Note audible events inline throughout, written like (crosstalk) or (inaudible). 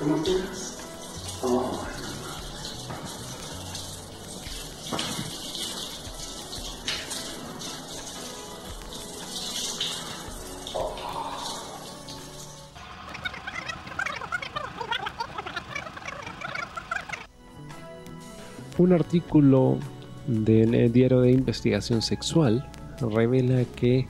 Un artículo del diario de investigación sexual revela que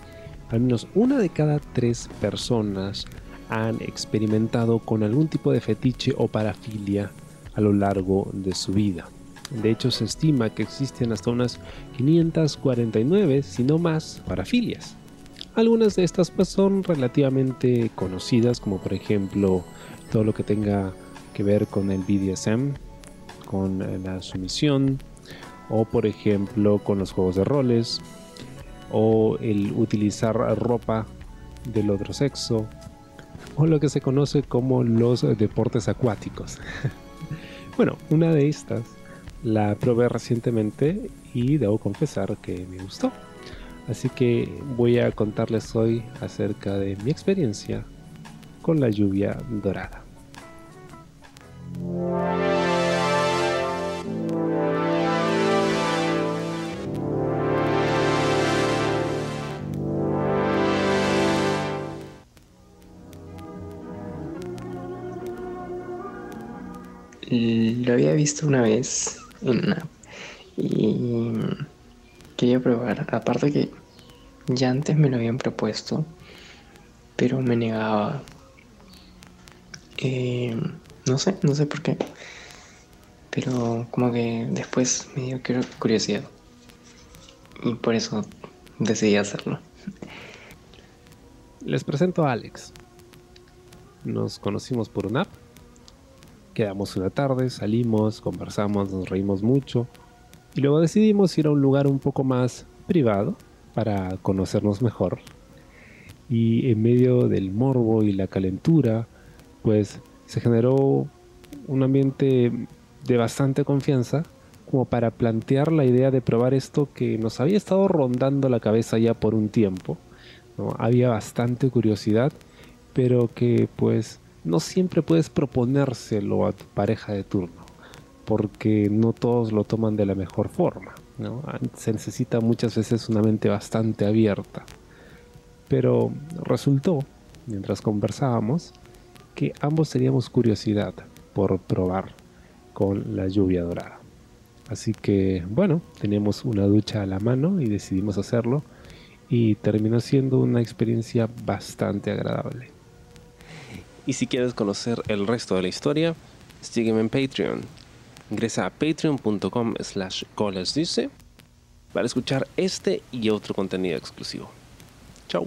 al menos una de cada tres personas han experimentado con algún tipo de fetiche o parafilia a lo largo de su vida. De hecho, se estima que existen hasta unas 549, si no más, parafilias. Algunas de estas pues, son relativamente conocidas, como por ejemplo todo lo que tenga que ver con el BDSM, con la sumisión, o por ejemplo con los juegos de roles, o el utilizar ropa del otro sexo, (laughs) o lo que se conoce como los deportes acuáticos. (laughs) bueno, una de estas la probé recientemente y debo confesar que me gustó. Así que voy a contarles hoy acerca de mi experiencia con la lluvia dorada. Lo había visto una vez en una y quería probar. Aparte que ya antes me lo habían propuesto, pero me negaba. Eh, no sé, no sé por qué. Pero como que después me dio curiosidad. Y por eso decidí hacerlo. Les presento a Alex. Nos conocimos por una app Quedamos una tarde, salimos, conversamos, nos reímos mucho y luego decidimos ir a un lugar un poco más privado para conocernos mejor. Y en medio del morbo y la calentura, pues se generó un ambiente de bastante confianza como para plantear la idea de probar esto que nos había estado rondando la cabeza ya por un tiempo. Había bastante curiosidad, pero que pues no siempre puedes proponérselo a tu pareja de turno, porque no todos lo toman de la mejor forma. Se necesita muchas veces una mente bastante abierta. Pero resultó, mientras conversábamos, que ambos teníamos curiosidad por probar con la lluvia dorada. Así que, bueno, teníamos una ducha a la mano y decidimos hacerlo y terminó siendo una experiencia bastante agradable. Y si quieres conocer el resto de la historia, sígueme en Patreon. Ingresa a patreon.com slash dice para escuchar este y otro contenido exclusivo. Chao.